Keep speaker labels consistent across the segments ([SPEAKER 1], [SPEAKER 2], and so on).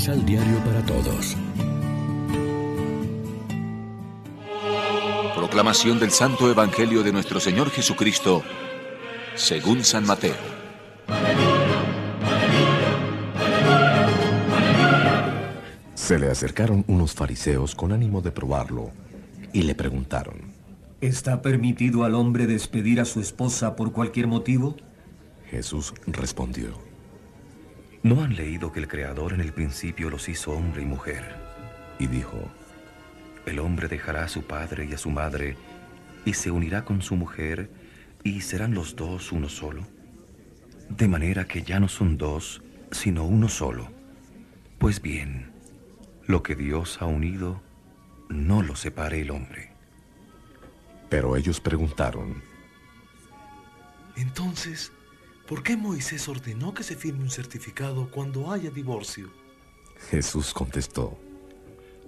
[SPEAKER 1] Misal Diario para Todos.
[SPEAKER 2] Proclamación del Santo Evangelio de nuestro Señor Jesucristo, según San Mateo.
[SPEAKER 3] Se le acercaron unos fariseos con ánimo de probarlo y le preguntaron,
[SPEAKER 4] ¿Está permitido al hombre despedir a su esposa por cualquier motivo?
[SPEAKER 3] Jesús respondió,
[SPEAKER 5] ¿No han leído que el Creador en el principio los hizo hombre y mujer?
[SPEAKER 3] Y dijo,
[SPEAKER 5] El hombre dejará a su padre y a su madre y se unirá con su mujer y serán los dos uno solo. De manera que ya no son dos, sino uno solo. Pues bien, lo que Dios ha unido, no lo separe el hombre.
[SPEAKER 3] Pero ellos preguntaron,
[SPEAKER 6] Entonces, ¿por qué Moisés ordenó que se firme un certificado cuando haya divorcio?
[SPEAKER 3] Jesús contestó,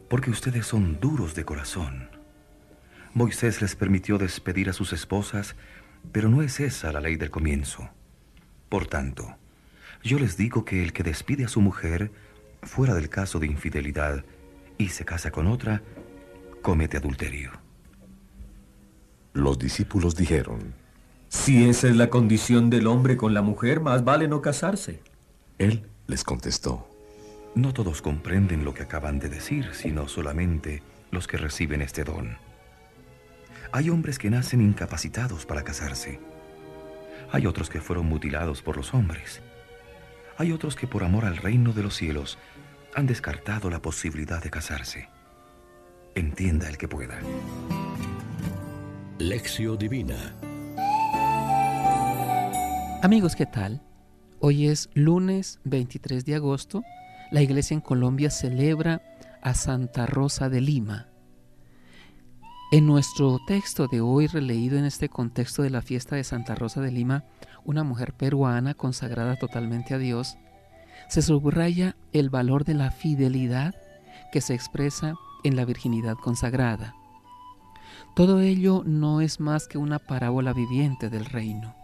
[SPEAKER 5] Porque ustedes son duros de corazón. Moisés les permitió despedir a sus esposas, pero no es esa la ley del comienzo. Por tanto, yo les digo que el que despide a su mujer, fuera del caso de infidelidad, y se casa con otra, comete adulterio.
[SPEAKER 3] Los discípulos dijeron,
[SPEAKER 4] Si esa es la condición del hombre con la mujer, más vale no casarse.
[SPEAKER 3] Él les contestó,
[SPEAKER 5] No todos comprenden lo que acaban de decir, sino solamente los que reciben este don. Hay hombres que nacen incapacitados para casarse. Hay otros que fueron mutilados por los hombres. Hay otros que por amor al reino de los cielos han descartado la posibilidad de casarse. Entienda el que pueda.
[SPEAKER 1] Lección Divina.
[SPEAKER 7] Amigos, ¿qué tal? Hoy es lunes 23 de agosto. La iglesia en Colombia celebra a Santa Rosa de Lima. En nuestro texto de hoy, releído en este contexto de la fiesta de Santa Rosa de Lima, una mujer peruana consagrada totalmente a Dios, se subraya el valor de la fidelidad que se expresa en la virginidad consagrada. Todo ello no es más que una parábola viviente del reino.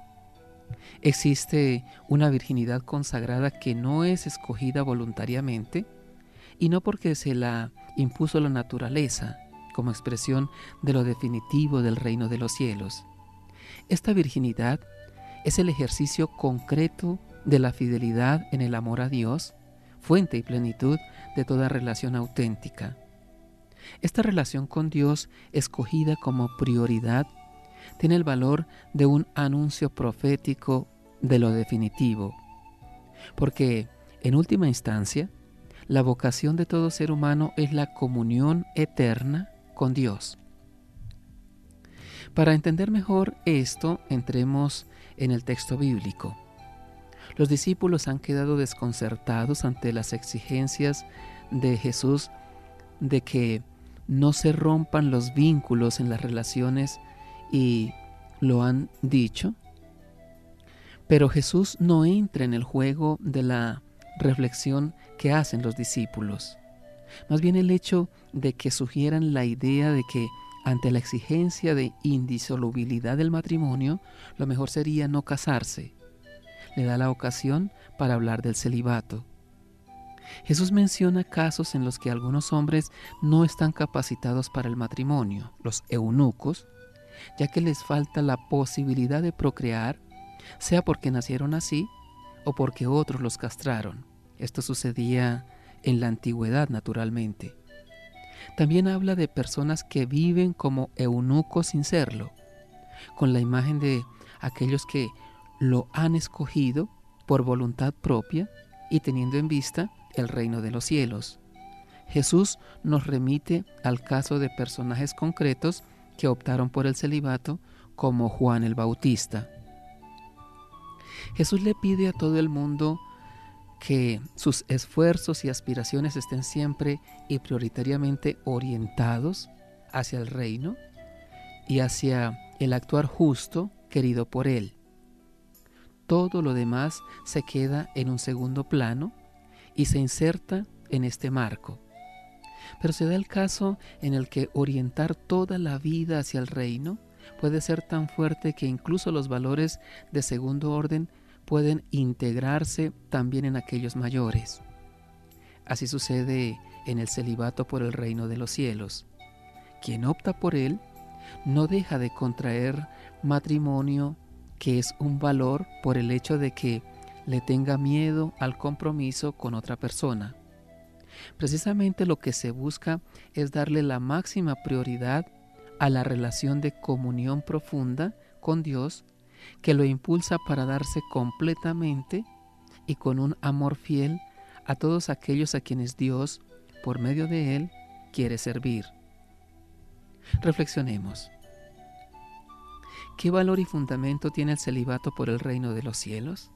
[SPEAKER 7] Existe una virginidad consagrada que no es escogida voluntariamente y no porque se la impuso la naturaleza como expresión de lo definitivo del reino de los cielos. Esta virginidad es el ejercicio concreto de la fidelidad en el amor a Dios, fuente y plenitud de toda relación auténtica. Esta relación con Dios, escogida como prioridad, tiene el valor de un anuncio profético de lo definitivo, porque, en última instancia, la vocación de todo ser humano es la comunión eterna con Dios. Para entender mejor esto, entremos en el texto bíblico. Los discípulos han quedado desconcertados ante las exigencias de Jesús de que no se rompan los vínculos en las relaciones y lo han dicho. Pero Jesús no entra en el juego de la reflexión que hacen los discípulos. Más bien el hecho de que sugieran la idea de que ante la exigencia de indisolubilidad del matrimonio, lo mejor sería no casarse. Le da la ocasión para hablar del celibato. Jesús menciona casos en los que algunos hombres no están capacitados para el matrimonio, los eunucos, ya que les falta la posibilidad de procrear, sea porque nacieron así o porque otros los castraron. Esto sucedía en la antigüedad naturalmente. También habla de personas que viven como eunucos sin serlo, con la imagen de aquellos que lo han escogido por voluntad propia y teniendo en vista el reino de los cielos. Jesús nos remite al caso de personajes concretos que optaron por el celibato, como Juan el Bautista. Jesús le pide a todo el mundo que sus esfuerzos y aspiraciones estén siempre y prioritariamente orientados hacia el reino y hacia el actuar justo querido por Él. Todo lo demás se queda en un segundo plano y se inserta en este marco. Pero se da el caso en el que orientar toda la vida hacia el reino puede ser tan fuerte que incluso los valores de segundo orden pueden integrarse también en aquellos mayores. Así sucede en el celibato por el reino de los cielos. Quien opta por él no deja de contraer matrimonio que es un valor por el hecho de que le tenga miedo al compromiso con otra persona. Precisamente lo que se busca es darle la máxima prioridad a la relación de comunión profunda con Dios que lo impulsa para darse completamente y con un amor fiel a todos aquellos a quienes Dios, por medio de Él, quiere servir. Reflexionemos. ¿Qué valor y fundamento tiene el celibato por el reino de los cielos?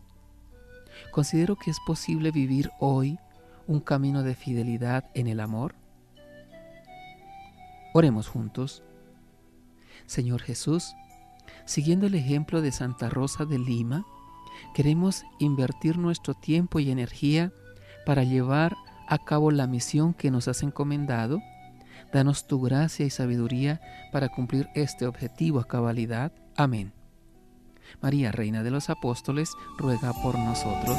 [SPEAKER 7] Considero que es posible vivir hoy un camino de fidelidad en el amor. Oremos juntos. Señor Jesús, siguiendo el ejemplo de Santa Rosa de Lima, queremos invertir nuestro tiempo y energía para llevar a cabo la misión que nos has encomendado. Danos tu gracia y sabiduría para cumplir este objetivo a cabalidad. Amén. María, Reina de los Apóstoles, ruega por nosotros.